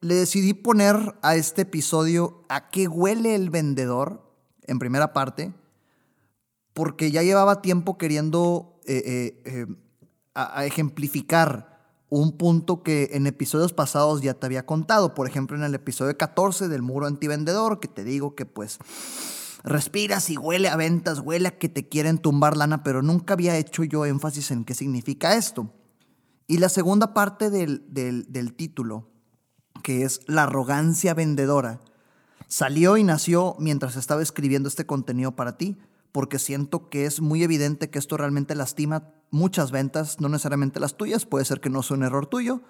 le decidí poner a este episodio a qué huele el vendedor en primera parte, porque ya llevaba tiempo queriendo eh, eh, eh, ejemplificar un punto que en episodios pasados ya te había contado. Por ejemplo, en el episodio 14 del muro antivendedor, que te digo que pues respiras y huele a ventas, huele a que te quieren tumbar lana, pero nunca había hecho yo énfasis en qué significa esto. Y la segunda parte del, del título que es La arrogancia vendedora, salió y nació mientras estaba escribiendo este contenido para ti, porque siento que es muy evidente que esto realmente lastima muchas ventas, no necesariamente las tuyas, puede ser que no sea un error tuyo,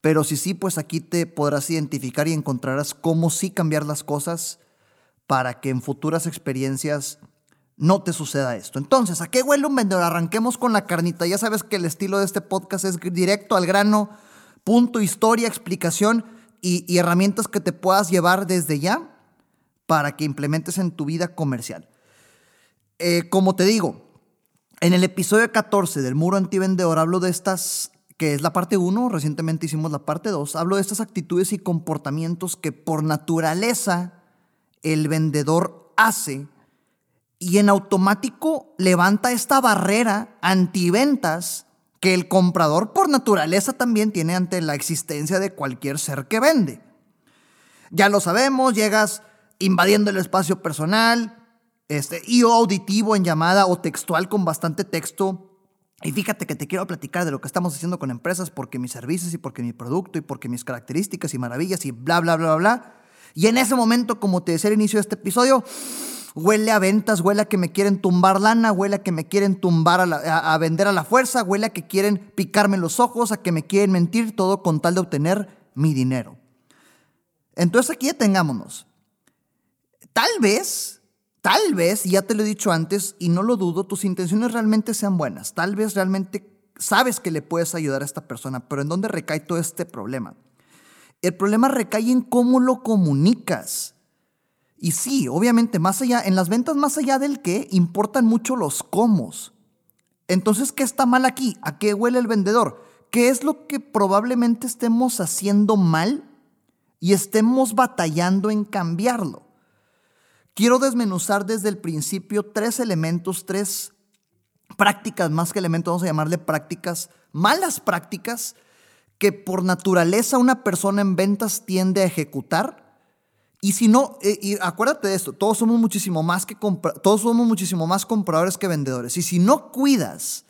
pero si sí, pues aquí te podrás identificar y encontrarás cómo sí cambiar las cosas para que en futuras experiencias no te suceda esto. Entonces, ¿a qué huele un vendedor? Arranquemos con la carnita. Ya sabes que el estilo de este podcast es directo al grano, punto, historia, explicación y, herramientas que te puedas llevar desde ya para que implementes en tu vida comercial. Eh, como te digo, en el episodio 14 del muro antivendedor hablo de estas, que es la parte 1, recientemente hicimos la parte 2, hablo de estas actitudes y comportamientos que por naturaleza el vendedor hace y en automático levanta esta barrera antiventas que el comprador por naturaleza también tiene ante la existencia de cualquier ser que vende. Ya lo sabemos, llegas invadiendo el espacio personal, este, y o auditivo en llamada o textual con bastante texto. Y fíjate que te quiero platicar de lo que estamos haciendo con empresas porque mis servicios y porque mi producto y porque mis características y maravillas y bla, bla, bla, bla. Y en ese momento, como te decía al inicio de este episodio, huele a ventas, huele a que me quieren tumbar lana, huele a que me quieren tumbar a, vender a la fuerza, huele a que quieren picarme los ojos, a que me quieren mentir, todo con tal de obtener mi dinero. Entonces aquí ya tengámonos. Tal vez, tal vez, ya te lo he dicho antes y no lo dudo, tus intenciones realmente sean buenas. Tal vez realmente sabes que le puedes ayudar a esta persona, pero ¿en dónde recae todo este problema? El problema recae en cómo lo comunicas. Y sí, obviamente, más allá, en las ventas más allá del qué, importan mucho los cómo. Entonces, ¿qué está mal aquí? ¿A qué huele el vendedor? ¿Qué es lo que probablemente estemos haciendo mal y estemos batallando en cambiarlo? Quiero desmenuzar desde el principio tres elementos, tres prácticas, más que elementos, vamos a llamarle prácticas, malas prácticas, que por naturaleza una persona en ventas tiende a ejecutar y si no, eh, acuérdate de esto, todos somos muchísimo más que todos somos muchísimo más compradores que vendedores. Y si no cuidas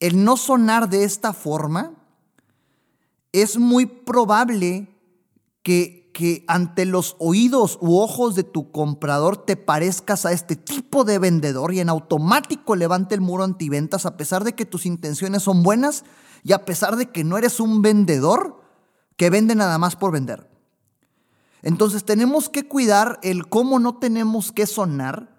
el no sonar de esta forma, es muy probable que, que ante los oídos u ojos de tu comprador te parezcas a este tipo de vendedor y en automático levante el muro antiventas a pesar de que tus intenciones son buenas y a pesar de que no eres un vendedor que vende nada más por vender. Entonces tenemos que cuidar el cómo no tenemos que sonar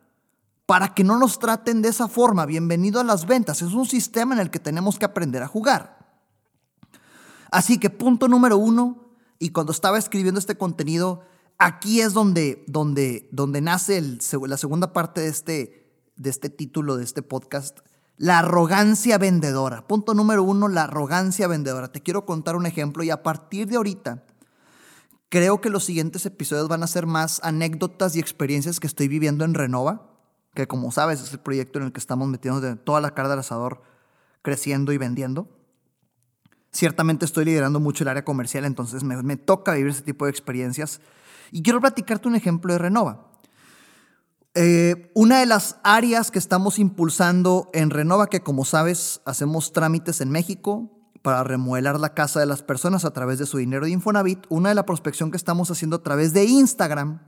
para que no nos traten de esa forma. Bienvenido a las ventas. Es un sistema en el que tenemos que aprender a jugar. Así que punto número uno, y cuando estaba escribiendo este contenido, aquí es donde, donde, donde nace la segunda parte de este, de este título, de este podcast, la arrogancia vendedora. Punto número uno, la arrogancia vendedora. Te quiero contar un ejemplo y a partir de ahorita Creo que los siguientes episodios van a ser más anécdotas y experiencias que estoy viviendo en Renova, que como sabes es el proyecto en el que estamos metiendo de toda la cara del asador, creciendo y vendiendo. Ciertamente estoy liderando mucho el área comercial, entonces me, toca vivir ese tipo de experiencias. Y quiero platicarte un ejemplo de Renova. Eh, una de las áreas que estamos impulsando en Renova, que como sabes, hacemos trámites en México, para remodelar la casa de las personas a través de su dinero de Infonavit, una de la prospección que estamos haciendo a través de Instagram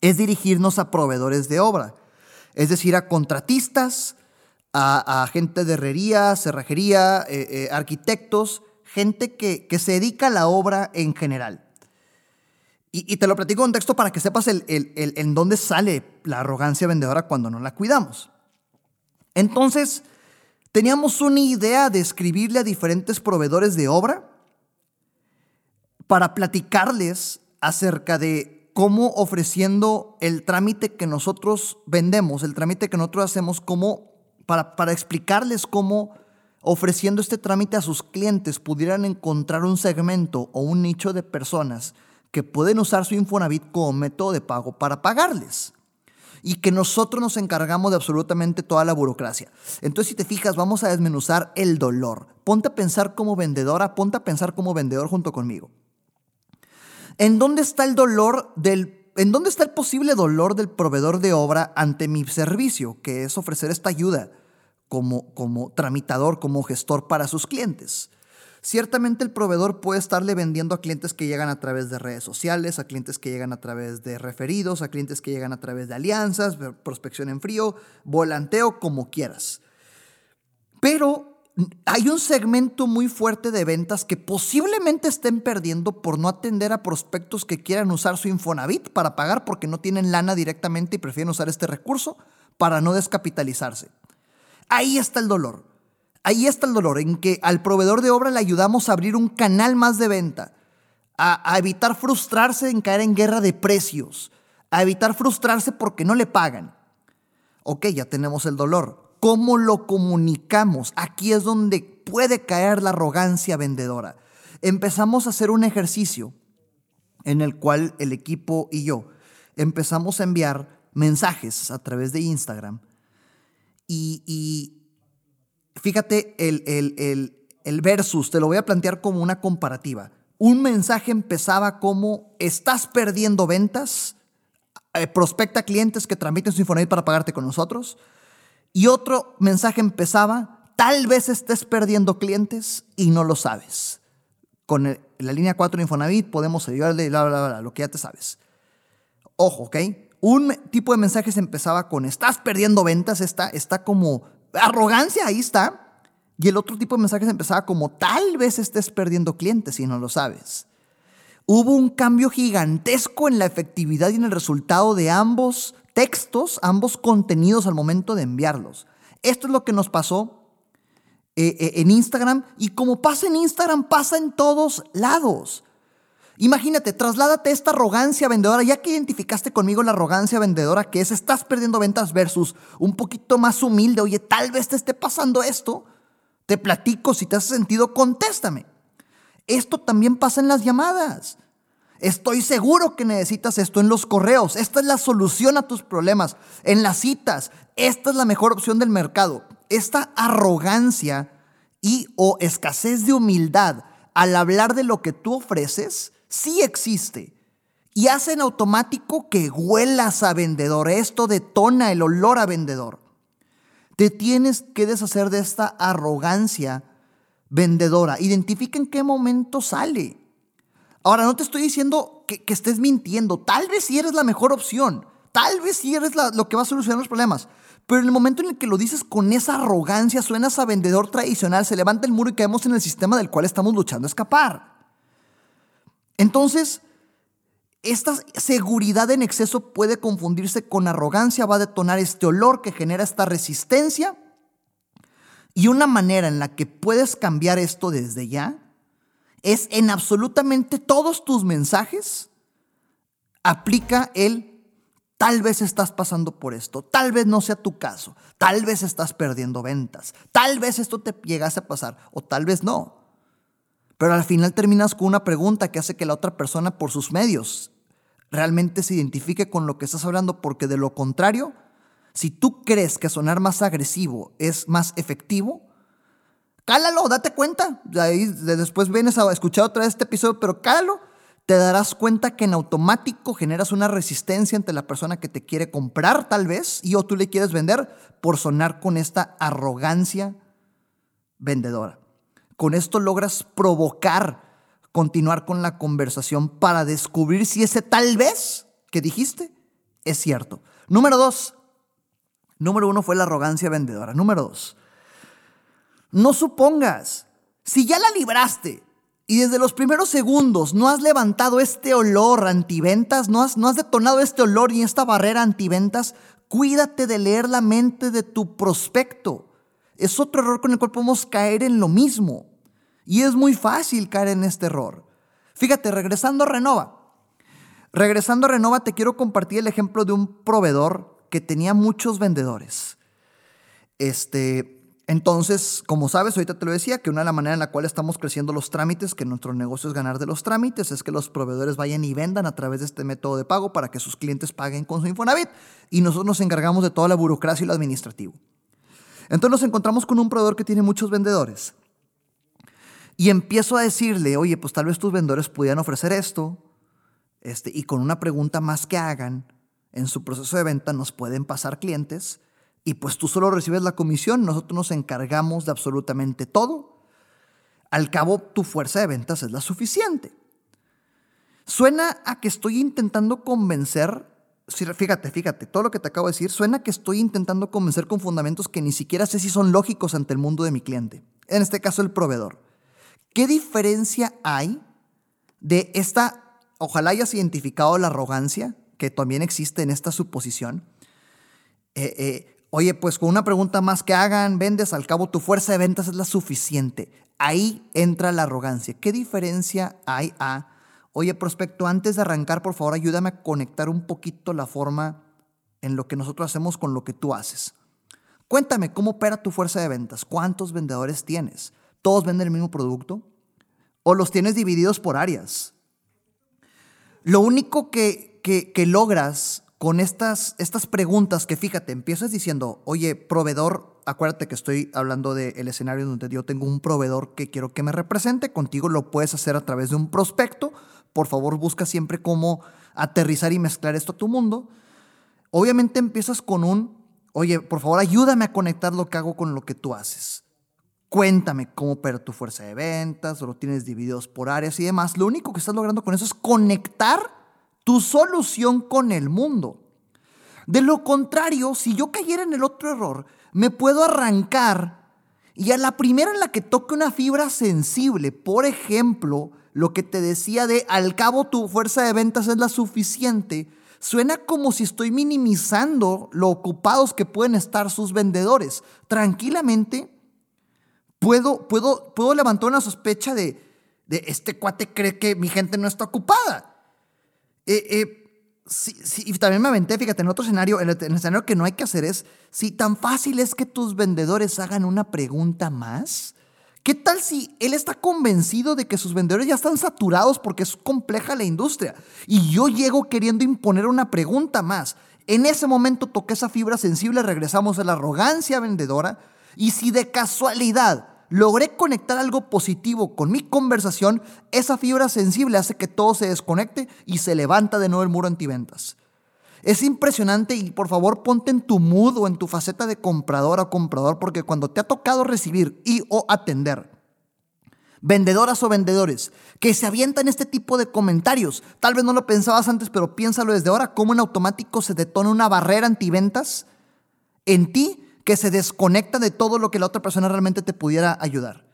es dirigirnos a proveedores de obra, es decir, a contratistas, a, gente de herrería, cerrajería, eh, eh, arquitectos, gente que, que se dedica a la obra en general. Y, te lo platico en texto para que sepas el, en dónde sale la arrogancia vendedora cuando no la cuidamos. Entonces, teníamos una idea de escribirle a diferentes proveedores de obra para platicarles acerca de cómo ofreciendo el trámite que nosotros vendemos, el trámite que nosotros hacemos, cómo, para, para explicarles cómo ofreciendo este trámite a sus clientes pudieran encontrar un segmento o un nicho de personas que pueden usar su Infonavit como método de pago para pagarles. Y que nosotros nos encargamos de absolutamente toda la burocracia. Entonces, si te fijas, vamos a desmenuzar el dolor. Ponte a pensar como vendedora, ponte a pensar como vendedor junto conmigo. ¿En dónde está el dolor del ¿En dónde está el posible dolor del proveedor de obra ante mi servicio, que es ofrecer esta ayuda como, como tramitador, como gestor para sus clientes? Ciertamente el proveedor puede estarle vendiendo a clientes que llegan a través de redes sociales, a clientes que llegan a través de referidos, a clientes que llegan a través de alianzas, prospección en frío, volanteo, como quieras. Pero hay un segmento muy fuerte de ventas que posiblemente estén perdiendo por no atender a prospectos que quieran usar su Infonavit para pagar porque no tienen lana directamente y prefieren usar este recurso para no descapitalizarse. Ahí está el dolor. Ahí está el dolor, en que al proveedor de obra le ayudamos a abrir un canal más de venta, a, evitar frustrarse en caer en guerra de precios, a evitar frustrarse porque no le pagan. Ok, ya tenemos el dolor cómo lo comunicamos. Aquí es donde puede caer la arrogancia vendedora. Empezamos a hacer un ejercicio en el cual el equipo y yo empezamos a enviar mensajes a través de Instagram. Y, fíjate el, el versus, te lo voy a plantear como una comparativa. Un mensaje empezaba como, estás perdiendo ventas, eh, prospecta clientes que tramiten su Infonavit para pagarte con nosotros. Y otro mensaje empezaba, tal vez estés perdiendo clientes y no lo sabes. Con la línea 4 de Infonavit podemos ayudarle, bla, bla, bla, lo que ya te sabes. Ojo, ¿ok? Un tipo de mensajes empezaba con, estás perdiendo ventas, está, está como arrogancia, ahí está. Y el otro tipo de mensajes empezaba como, tal vez estés perdiendo clientes y no lo sabes. Hubo un cambio gigantesco en la efectividad y en el resultado de ambos textos, ambos contenidos al momento de enviarlos. Esto es lo que nos pasó eh, eh, en Instagram y como pasa en Instagram, pasa en todos lados. Imagínate, trasládate esta arrogancia vendedora, ya que identificaste conmigo la arrogancia vendedora que es estás perdiendo ventas versus un poquito más humilde, oye, tal vez te esté pasando esto, te platico, si te has sentido, contéstame. Esto también pasa en las llamadas. Estoy seguro que necesitas esto en los correos. Esta es la solución a tus problemas. En las citas, esta es la mejor opción del mercado. Esta arrogancia y o escasez de humildad al hablar de lo que tú ofreces sí existe. Y hace en automático que huelas a vendedor. Esto detona el olor a vendedor. Te tienes que deshacer de esta arrogancia vendedora. Identifica en qué momento sale. Ahora, no te estoy diciendo que, estés mintiendo. Tal vez sí eres la mejor opción. Tal vez sí eres lo que va a solucionar los problemas. Pero en el momento en el que lo dices con esa arrogancia, suenas a vendedor tradicional, se levanta el muro y caemos en el sistema del cual estamos luchando a escapar. Entonces, esta seguridad en exceso puede confundirse con arrogancia, va a detonar este olor que genera esta resistencia. Y una manera en la que puedes cambiar esto desde ya es en absolutamente todos tus mensajes, aplica el tal vez estás pasando por esto, tal vez no sea tu caso, tal vez estás perdiendo ventas, tal vez esto te llegase a pasar o tal vez no. Pero al final terminas con una pregunta que hace que la otra persona por sus medios realmente se identifique con lo que estás hablando, porque de lo contrario, si tú crees que sonar más agresivo es más efectivo, cálalo, date cuenta. Ahí después vienes a escuchar otra vez este episodio, pero cálalo. Te darás cuenta que en automático generas una resistencia ante la persona que te quiere comprar, tal vez, y o tú le quieres vender por sonar con esta arrogancia vendedora. Con esto logras provocar, continuar con la conversación para descubrir si ese tal vez que dijiste es cierto. Número dos. Número uno fue la arrogancia vendedora. Número dos no supongas. Si ya la libraste y desde los primeros segundos no has levantado este olor antiventas, no has, no has detonado este olor y esta barrera antiventas, cuídate de leer la mente de tu prospecto. Es otro error con el cual podemos caer en lo mismo. Y es muy fácil caer en este error. Fíjate, regresando a Renova. Regresando a Renova, te quiero compartir el ejemplo de un proveedor que tenía muchos vendedores. Este, entonces, como sabes, ahorita te lo decía, que una de las maneras en la cual estamos creciendo los trámites, que nuestro negocio es ganar de los trámites, es que los proveedores vayan y vendan a través de este método de pago para que sus clientes paguen con su Infonavit y nosotros nos encargamos de toda la burocracia y lo administrativo. Entonces nos encontramos con un proveedor que tiene muchos vendedores y empiezo a decirle, oye, pues tal vez tus vendedores pudieran ofrecer esto, este, y con una pregunta más que hagan en su proceso de venta nos pueden pasar clientes y pues tú solo recibes la comisión, nosotros nos encargamos de absolutamente todo. Al cabo, tu fuerza de ventas es la suficiente. Suena a que estoy intentando convencer, fíjate, fíjate, todo lo que te acabo de decir, suena que estoy intentando convencer con fundamentos que ni siquiera sé si son lógicos ante el mundo de mi cliente, en este caso el proveedor. ¿Qué diferencia hay de esta, ojalá hayas identificado la arrogancia que también existe en esta suposición? Eh, eh, Oye, pues con una pregunta más que hagan, vendes, al cabo tu fuerza de ventas es la suficiente. Ahí entra la arrogancia. ¿Qué diferencia hay a, oye, prospecto, antes de arrancar, por favor, ayúdame a conectar un poquito la forma en lo que nosotros hacemos con lo que tú haces? Cuéntame, ¿cómo opera tu fuerza de ventas? ¿Cuántos vendedores tienes? ¿Todos venden el mismo producto? ¿O los tienes divididos por áreas? Lo único que, que, logras con estas, estas preguntas que fíjate, empiezas diciendo, oye, proveedor, acuérdate que estoy hablando del escenario donde yo tengo un proveedor que quiero que me represente, contigo lo puedes hacer a través de un prospecto, por favor busca siempre cómo aterrizar y mezclar esto a tu mundo. Obviamente empiezas con un, oye, por favor ayúdame a conectar lo que hago con lo que tú haces. Cuéntame cómo opera tu fuerza de ventas, o lo tienes divididos por áreas y demás. Lo único que estás logrando con eso es conectar tu solución con el mundo. De lo contrario, si yo cayera en el otro error, me puedo arrancar y a la primera en la que toque una fibra sensible, por ejemplo, lo que te decía de al cabo tu fuerza de ventas es la suficiente, suena como si estoy minimizando lo ocupados que pueden estar sus vendedores. Tranquilamente, puedo, puedo, puedo levantar una sospecha de, de este cuate cree que mi gente no está ocupada. Eh, eh, y también me aventé, fíjate, en otro escenario, en el, escenario que no hay que hacer es, si tan fácil es que tus vendedores hagan una pregunta más, ¿qué tal si él está convencido de que sus vendedores ya están saturados porque es compleja la industria y yo llego queriendo imponer una pregunta más? En ese momento toqué esa fibra sensible, regresamos a la arrogancia vendedora y si de casualidad logré conectar algo positivo con mi conversación, esa fibra sensible hace que todo se desconecte y se levanta de nuevo el muro antiventas. Es impresionante y por favor ponte en tu mood o en tu faceta de comprador o comprador porque cuando te ha tocado recibir y o atender vendedoras o vendedores que se avientan este tipo de comentarios, tal vez no lo pensabas antes, pero piénsalo desde ahora, cómo en automático se detona una barrera antiventas en ti que se desconecta de todo lo que la otra persona realmente te pudiera ayudar.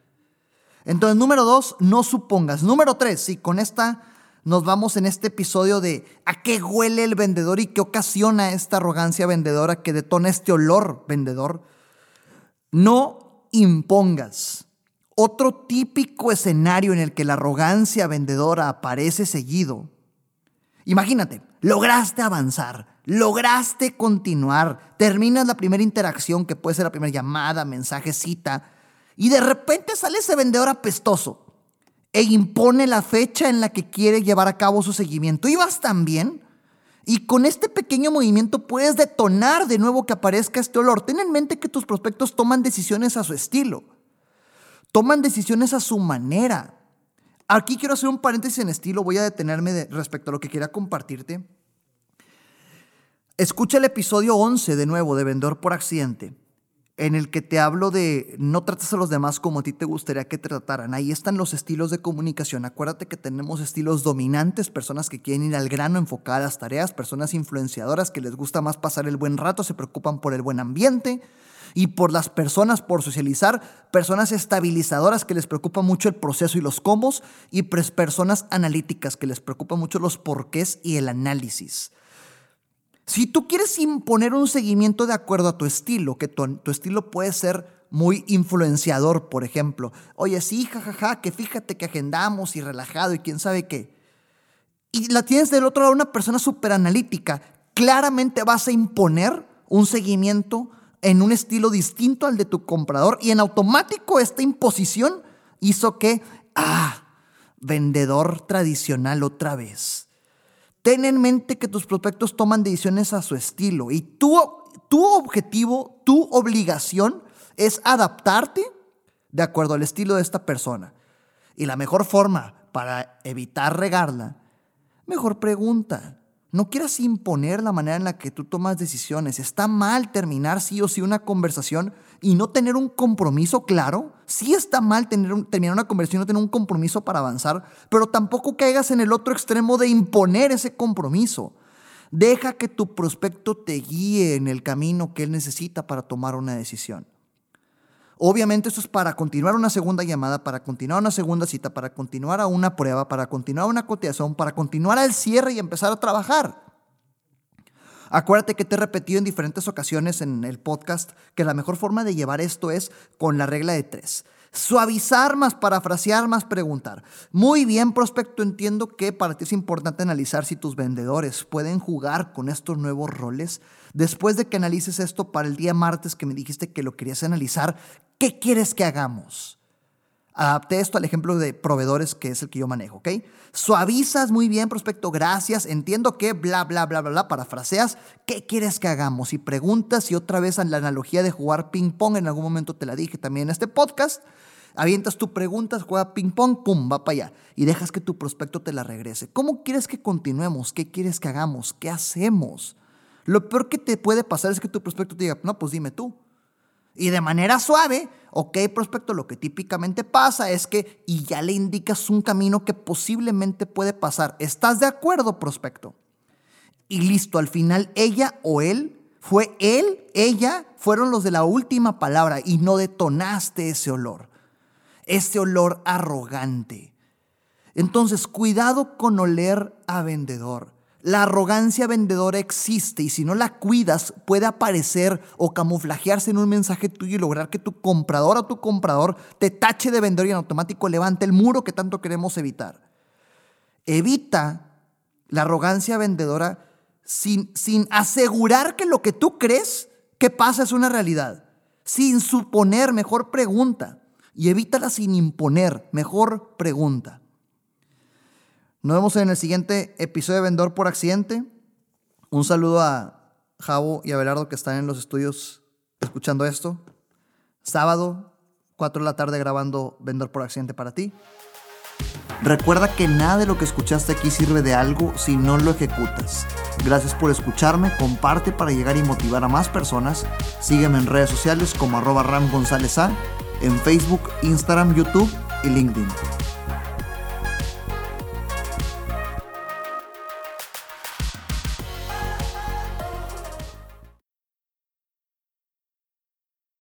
Entonces, número dos, no supongas. Número tres, y con esta nos vamos en este episodio de a qué huele el vendedor y qué ocasiona esta arrogancia vendedora que detona este olor vendedor. No impongas. Otro típico escenario en el que la arrogancia vendedora aparece seguido. Imagínate, lograste avanzar, lograste continuar, terminas la primera interacción, que puede ser la primera llamada, mensaje, cita, y de repente sale ese vendedor apestoso e impone la fecha en la que quiere llevar a cabo su seguimiento. Y vas tan bien, y con este pequeño movimiento puedes detonar de nuevo que aparezca este olor. Ten en mente que tus prospectos toman decisiones a su estilo, toman decisiones a su manera. Aquí quiero hacer un paréntesis en estilo, voy a detenerme respecto a lo que quería compartirte. Escucha el episodio 11 de nuevo de Vendedor por Accidente, en el que te hablo de no trates a los demás como a ti te gustaría que te trataran. Ahí están los estilos de comunicación. Acuérdate que tenemos estilos dominantes, personas que quieren ir al grano, enfocar las tareas, personas influenciadoras que les gusta más pasar el buen rato, se preocupan por el buen ambiente. Y por las personas, por socializar, personas estabilizadoras que les preocupa mucho el proceso y los cómo, y personas analíticas que les preocupa mucho los porqués y el análisis. Si tú quieres imponer un seguimiento de acuerdo a tu estilo, que tu, tu estilo puede ser muy influenciador, por ejemplo. Oye, sí, jajaja, que fíjate que agendamos y relajado y quién sabe qué. Y la tienes del otro lado una persona súper analítica. Claramente vas a imponer un seguimiento en un estilo distinto al de tu comprador y en automático esta imposición hizo que, ah, vendedor tradicional otra vez. Ten en mente que tus prospectos toman decisiones a su estilo y tu, tu objetivo, tu obligación es adaptarte de acuerdo al estilo de esta persona. Y la mejor forma para evitar regarla, mejor pregunta. No quieras imponer la manera en la que tú tomas decisiones. Está mal terminar sí o sí una conversación y no tener un compromiso claro. Sí está mal terminar una conversación y no tener un compromiso para avanzar, pero tampoco caigas en el otro extremo de imponer ese compromiso. Deja que tu prospecto te guíe en el camino que él necesita para tomar una decisión. Obviamente esto es para continuar una segunda llamada, para continuar una segunda cita, para continuar a una prueba, para continuar una cotización, para continuar al cierre y empezar a trabajar. Acuérdate que te he repetido en diferentes ocasiones en el podcast que la mejor forma de llevar esto es con la regla de tres. Suavizar más, parafrasear más, preguntar. Muy bien, prospecto, entiendo que para ti es importante analizar si tus vendedores pueden jugar con estos nuevos roles. Después de que analices esto para el día martes que me dijiste que lo querías analizar, ¿Qué quieres que hagamos? Adapté esto al ejemplo de proveedores, que es el que yo manejo, ¿ok? Suavizas muy bien, prospecto, gracias. Entiendo que bla, bla, bla, bla, bla, parafraseas. ¿Qué quieres que hagamos? Y preguntas, y otra vez la analogía de jugar ping-pong, en algún momento te la dije también en este podcast. Avientas tu preguntas, juega ping-pong, pum, va para allá. Y dejas que tu prospecto te la regrese. ¿Cómo quieres que continuemos? ¿Qué quieres que hagamos? ¿Qué hacemos? Lo peor que te puede pasar es que tu prospecto te diga, no, pues dime tú. Y de manera suave, ok, prospecto, lo que típicamente pasa es que, y ya le indicas un camino que posiblemente puede pasar. ¿Estás de acuerdo, prospecto? Y listo, al final ella o él, fue él, ella, fueron los de la última palabra y no detonaste ese olor. Ese olor arrogante. Entonces, cuidado con oler a vendedor. La arrogancia vendedora existe y si no la cuidas puede aparecer o camuflajearse en un mensaje tuyo y lograr que tu comprador o tu comprador te tache de vendedor y en automático levante el muro que tanto queremos evitar. Evita la arrogancia vendedora sin, sin asegurar que lo que tú crees que pasa es una realidad. Sin suponer, mejor pregunta. Y evítala sin imponer, mejor pregunta. Nos vemos en el siguiente episodio de Vendedor por Accidente. Un saludo a Javo y a Belardo que están en los estudios escuchando esto. Sábado, 4 de la tarde grabando Vendedor por Accidente para ti. Recuerda que nada de lo que escuchaste aquí sirve de algo si no lo ejecutas. Gracias por escucharme, comparte para llegar y motivar a más personas. Sígueme en redes sociales como arroba en Facebook, Instagram, YouTube y LinkedIn.